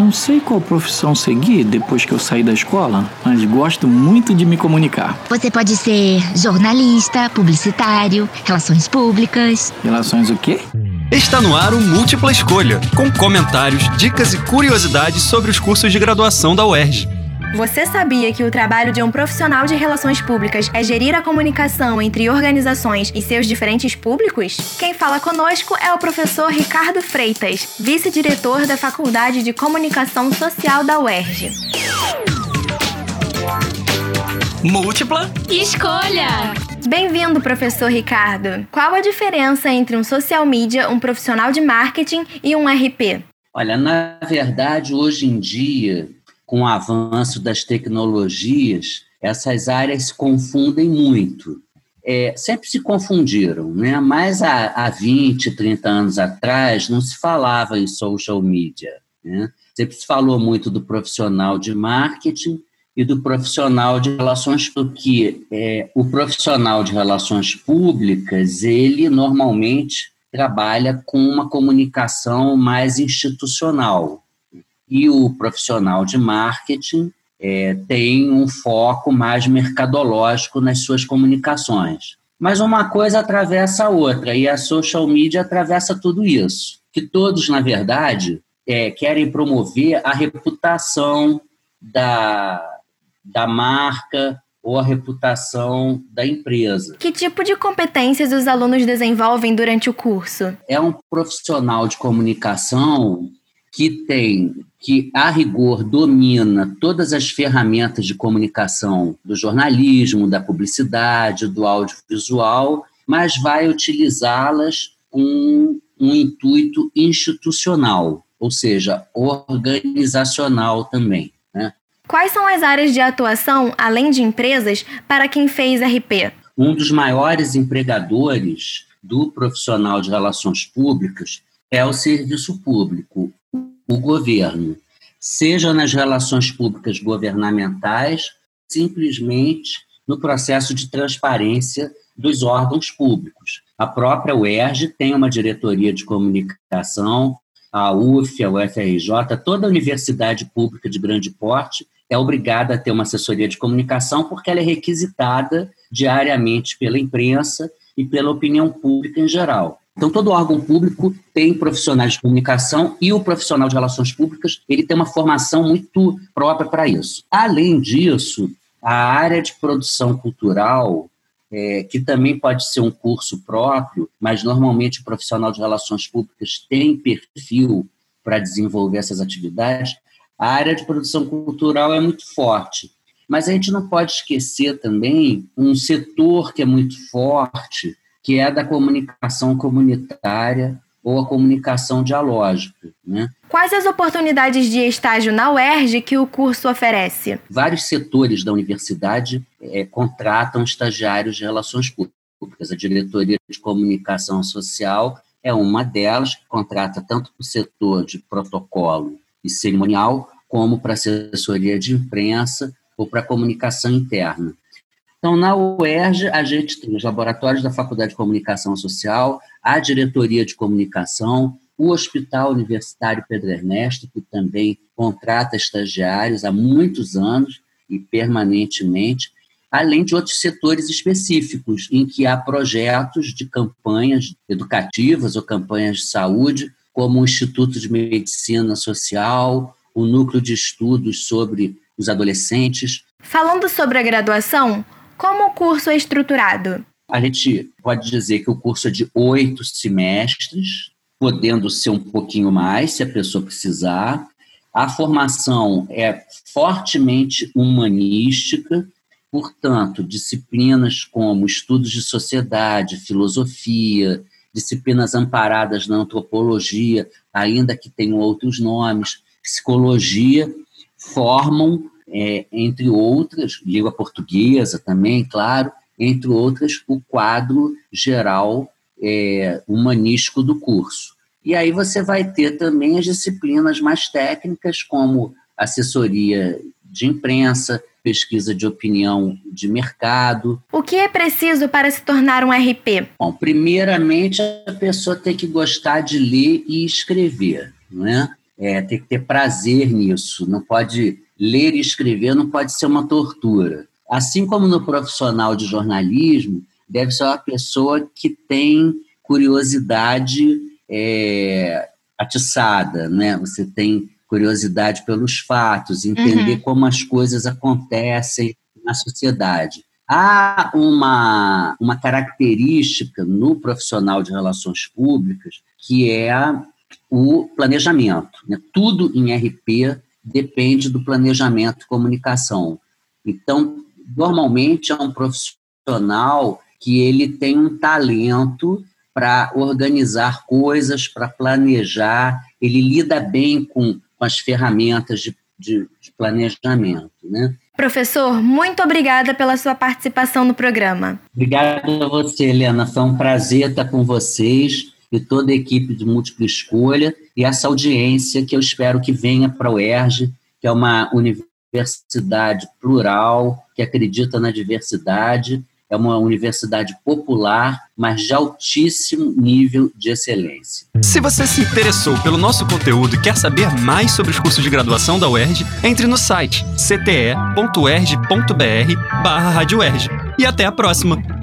Não sei qual profissão seguir depois que eu sair da escola, mas gosto muito de me comunicar. Você pode ser jornalista, publicitário, relações públicas. Relações o quê? Está no ar o Múltipla Escolha, com comentários, dicas e curiosidades sobre os cursos de graduação da UERJ. Você sabia que o trabalho de um profissional de relações públicas é gerir a comunicação entre organizações e seus diferentes públicos? Quem fala conosco é o professor Ricardo Freitas, vice-diretor da Faculdade de Comunicação Social da UERJ. Múltipla escolha! Bem-vindo, professor Ricardo. Qual a diferença entre um social media, um profissional de marketing e um RP? Olha, na verdade, hoje em dia, com o avanço das tecnologias, essas áreas se confundem muito. É, sempre se confundiram, né? mas há, há 20, 30 anos atrás não se falava em social media. Né? Sempre se falou muito do profissional de marketing e do profissional de relações, porque é, o profissional de relações públicas, ele normalmente trabalha com uma comunicação mais institucional, e o profissional de marketing é, tem um foco mais mercadológico nas suas comunicações. Mas uma coisa atravessa a outra, e a social media atravessa tudo isso. Que todos, na verdade, é, querem promover a reputação da, da marca ou a reputação da empresa. Que tipo de competências os alunos desenvolvem durante o curso? É um profissional de comunicação que tem, que a rigor domina todas as ferramentas de comunicação do jornalismo, da publicidade, do audiovisual, mas vai utilizá-las com um intuito institucional, ou seja, organizacional também. Né? Quais são as áreas de atuação, além de empresas, para quem fez RP? Um dos maiores empregadores do profissional de relações públicas é o serviço público o governo, seja nas relações públicas governamentais, simplesmente no processo de transparência dos órgãos públicos. A própria UERJ tem uma diretoria de comunicação, a UF, a UFRJ, toda universidade pública de grande porte é obrigada a ter uma assessoria de comunicação porque ela é requisitada diariamente pela imprensa e pela opinião pública em geral. Então, todo órgão público tem profissionais de comunicação e o profissional de relações públicas ele tem uma formação muito própria para isso. Além disso, a área de produção cultural, é, que também pode ser um curso próprio, mas normalmente o profissional de relações públicas tem perfil para desenvolver essas atividades, a área de produção cultural é muito forte. Mas a gente não pode esquecer também um setor que é muito forte, que é da comunicação comunitária ou a comunicação dialógica. Né? Quais as oportunidades de estágio na UERJ que o curso oferece? Vários setores da universidade é, contratam estagiários de relações públicas. A diretoria de comunicação social é uma delas, que contrata tanto para o setor de protocolo e cerimonial, como para assessoria de imprensa ou para comunicação interna. Então, na UERJ, a gente tem os laboratórios da Faculdade de Comunicação Social, a diretoria de comunicação, o Hospital Universitário Pedro Ernesto, que também contrata estagiários há muitos anos e permanentemente, além de outros setores específicos, em que há projetos de campanhas educativas ou campanhas de saúde, como o Instituto de Medicina Social, o Núcleo de Estudos sobre os Adolescentes. Falando sobre a graduação, como o curso é estruturado? A gente pode dizer que o curso é de oito semestres, podendo ser um pouquinho mais, se a pessoa precisar. A formação é fortemente humanística, portanto, disciplinas como estudos de sociedade, filosofia, disciplinas amparadas na antropologia, ainda que tenham outros nomes, psicologia, formam é, entre outras, língua portuguesa também, claro, entre outras, o quadro geral é, humanístico do curso. E aí você vai ter também as disciplinas mais técnicas, como assessoria de imprensa, pesquisa de opinião de mercado. O que é preciso para se tornar um RP? Bom, primeiramente a pessoa tem que gostar de ler e escrever, não é? É, tem que ter prazer nisso, não pode ler e escrever, não pode ser uma tortura. Assim como no profissional de jornalismo, deve ser uma pessoa que tem curiosidade é, atiçada, né? Você tem curiosidade pelos fatos, entender uhum. como as coisas acontecem na sociedade. Há uma, uma característica no profissional de relações públicas que é o planejamento. Né? Tudo em RP depende do planejamento e comunicação. Então, normalmente é um profissional que ele tem um talento para organizar coisas, para planejar, ele lida bem com, com as ferramentas de, de, de planejamento. Né? Professor, muito obrigada pela sua participação no programa. Obrigado a você, Helena. Foi um prazer estar com vocês e toda a equipe de múltipla escolha e essa audiência que eu espero que venha para o ERJ, que é uma universidade plural, que acredita na diversidade, é uma universidade popular, mas de altíssimo nível de excelência. Se você se interessou pelo nosso conteúdo e quer saber mais sobre os cursos de graduação da UERJ, entre no site cte.erj.br barra E até a próxima!